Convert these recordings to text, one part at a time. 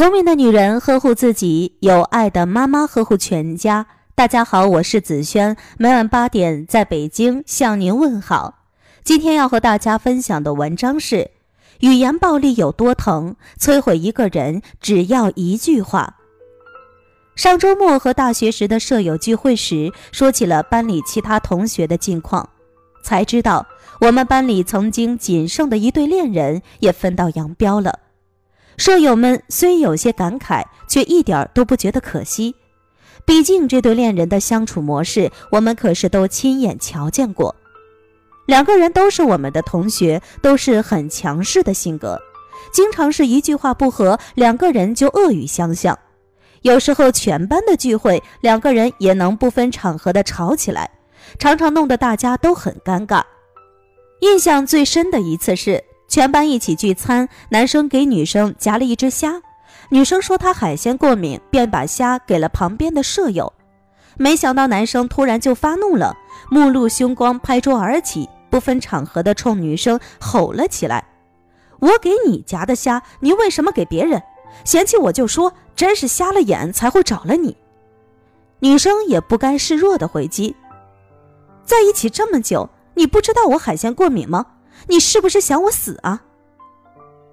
聪明的女人呵护自己，有爱的妈妈呵护全家。大家好，我是子轩，每晚八点在北京向您问好。今天要和大家分享的文章是：语言暴力有多疼？摧毁一个人只要一句话。上周末和大学时的舍友聚会时，说起了班里其他同学的近况，才知道我们班里曾经仅剩的一对恋人也分道扬镳了。舍友们虽有些感慨，却一点都不觉得可惜。毕竟这对恋人的相处模式，我们可是都亲眼瞧见过。两个人都是我们的同学，都是很强势的性格，经常是一句话不合，两个人就恶语相向。有时候全班的聚会，两个人也能不分场合的吵起来，常常弄得大家都很尴尬。印象最深的一次是。全班一起聚餐，男生给女生夹了一只虾，女生说她海鲜过敏，便把虾给了旁边的舍友。没想到男生突然就发怒了，目露凶光，拍桌而起，不分场合的冲女生吼了起来：“我给你夹的虾，你为什么给别人？嫌弃我就说，真是瞎了眼才会找了你。”女生也不甘示弱的回击：“在一起这么久，你不知道我海鲜过敏吗？”你是不是想我死啊？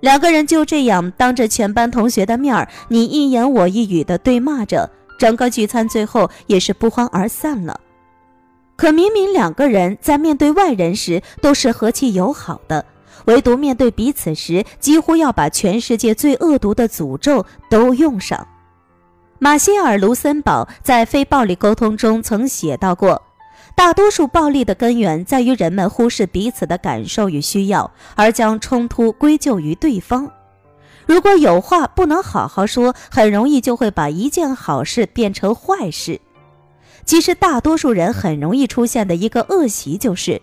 两个人就这样当着全班同学的面儿，你一言我一语的对骂着，整个聚餐最后也是不欢而散了。可明明两个人在面对外人时都是和气友好的，唯独面对彼此时，几乎要把全世界最恶毒的诅咒都用上。马歇尔·卢森堡在《非暴力沟通》中曾写到过。大多数暴力的根源在于人们忽视彼此的感受与需要，而将冲突归咎于对方。如果有话不能好好说，很容易就会把一件好事变成坏事。其实，大多数人很容易出现的一个恶习就是，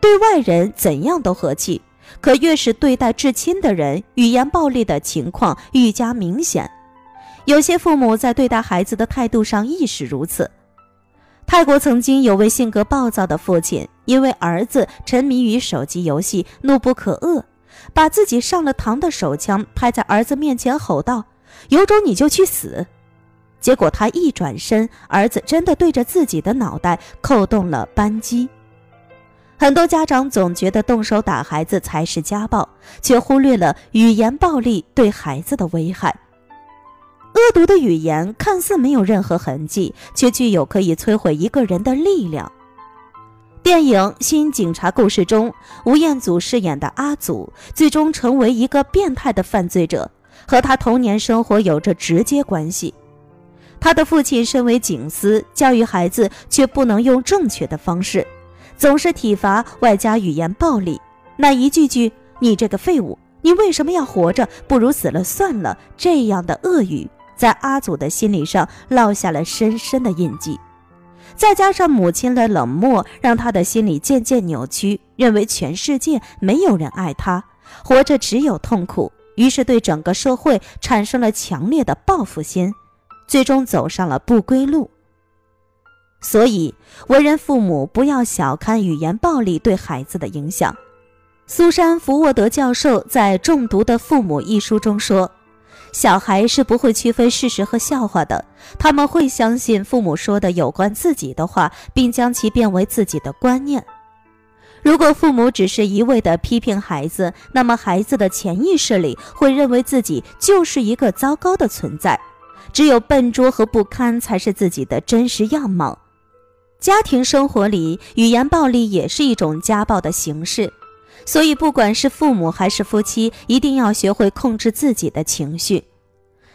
对外人怎样都和气，可越是对待至亲的人，语言暴力的情况愈加明显。有些父母在对待孩子的态度上亦是如此。泰国曾经有位性格暴躁的父亲，因为儿子沉迷于手机游戏，怒不可遏，把自己上了膛的手枪拍在儿子面前，吼道：“有种你就去死！”结果他一转身，儿子真的对着自己的脑袋扣动了扳机。很多家长总觉得动手打孩子才是家暴，却忽略了语言暴力对孩子的危害。恶毒的语言看似没有任何痕迹，却具有可以摧毁一个人的力量。电影《新警察故事》中，吴彦祖饰演的阿祖最终成为一个变态的犯罪者，和他童年生活有着直接关系。他的父亲身为警司，教育孩子却不能用正确的方式，总是体罚外加语言暴力。那一句句“你这个废物，你为什么要活着？不如死了算了”这样的恶语。在阿祖的心理上烙下了深深的印记，再加上母亲的冷漠，让他的心理渐渐扭曲，认为全世界没有人爱他，活着只有痛苦，于是对整个社会产生了强烈的报复心，最终走上了不归路。所以，为人父母不要小看语言暴力对孩子的影响。苏珊·福沃德教授在《中毒的父母》一书中说。小孩是不会区分事实和笑话的，他们会相信父母说的有关自己的话，并将其变为自己的观念。如果父母只是一味的批评孩子，那么孩子的潜意识里会认为自己就是一个糟糕的存在，只有笨拙和不堪才是自己的真实样貌。家庭生活里，语言暴力也是一种家暴的形式。所以，不管是父母还是夫妻，一定要学会控制自己的情绪。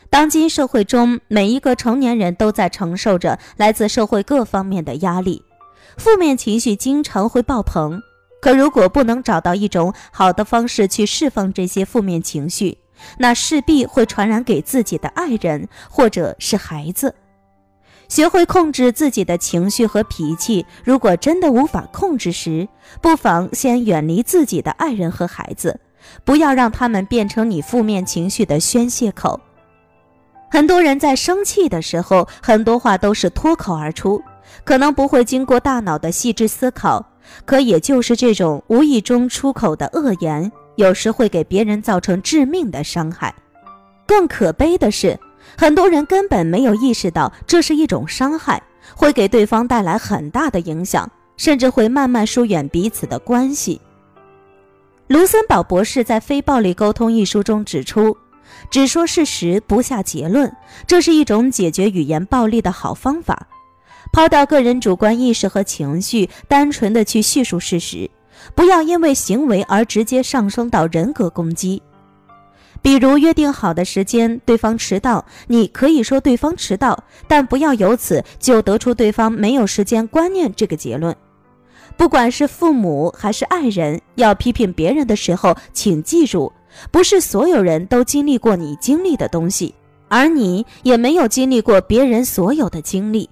当今社会中，每一个成年人都在承受着来自社会各方面的压力，负面情绪经常会爆棚。可如果不能找到一种好的方式去释放这些负面情绪，那势必会传染给自己的爱人或者是孩子。学会控制自己的情绪和脾气。如果真的无法控制时，不妨先远离自己的爱人和孩子，不要让他们变成你负面情绪的宣泄口。很多人在生气的时候，很多话都是脱口而出，可能不会经过大脑的细致思考。可也就是这种无意中出口的恶言，有时会给别人造成致命的伤害。更可悲的是，很多人根本没有意识到这是一种伤害，会给对方带来很大的影响，甚至会慢慢疏远彼此的关系。卢森堡博士在《非暴力沟通》一书中指出，只说事实不下结论，这是一种解决语言暴力的好方法。抛掉个人主观意识和情绪，单纯的去叙述事实，不要因为行为而直接上升到人格攻击。比如约定好的时间，对方迟到，你可以说对方迟到，但不要由此就得出对方没有时间观念这个结论。不管是父母还是爱人，要批评别人的时候，请记住，不是所有人都经历过你经历的东西，而你也没有经历过别人所有的经历。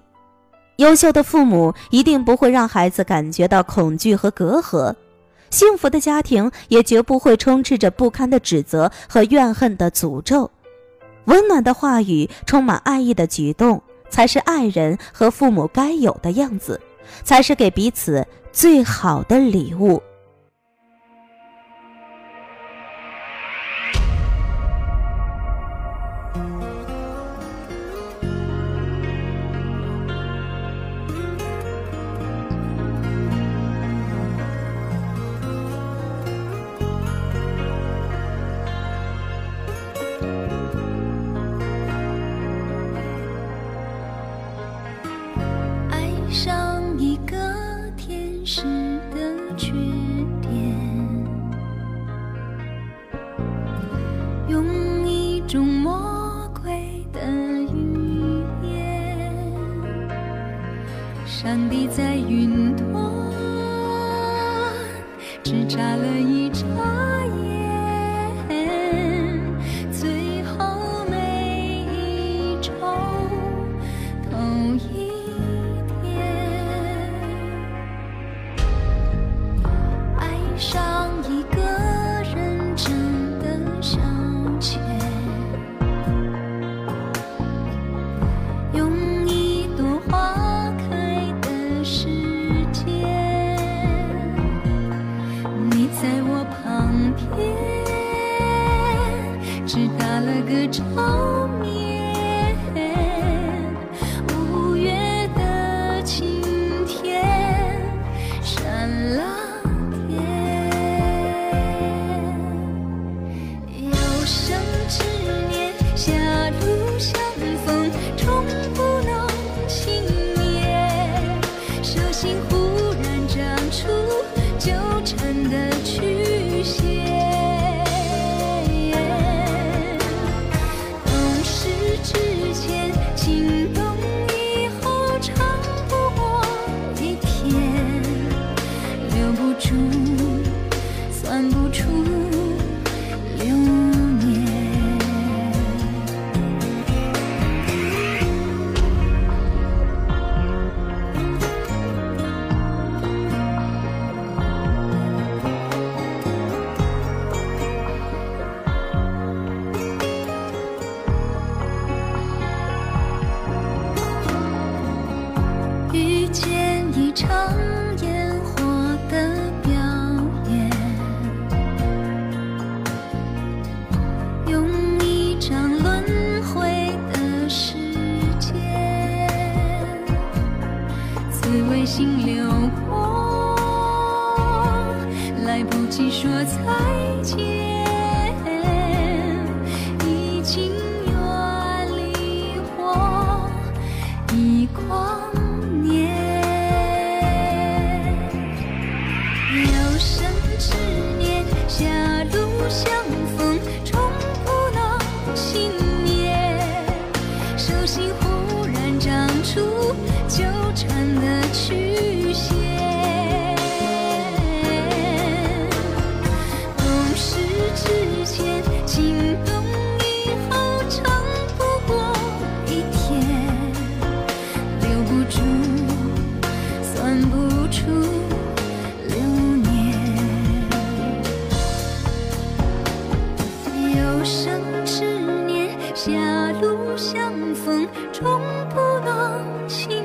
优秀的父母一定不会让孩子感觉到恐惧和隔阂，幸福的家庭也绝不会充斥着不堪的指责和怨恨的诅咒。温暖的话语，充满爱意的举动，才是爱人和父母该有的样子，才是给彼此最好的礼物。上帝在云端，只眨了一眨眼，最后每一周头一也只打了个照面。狭路相逢终不能幸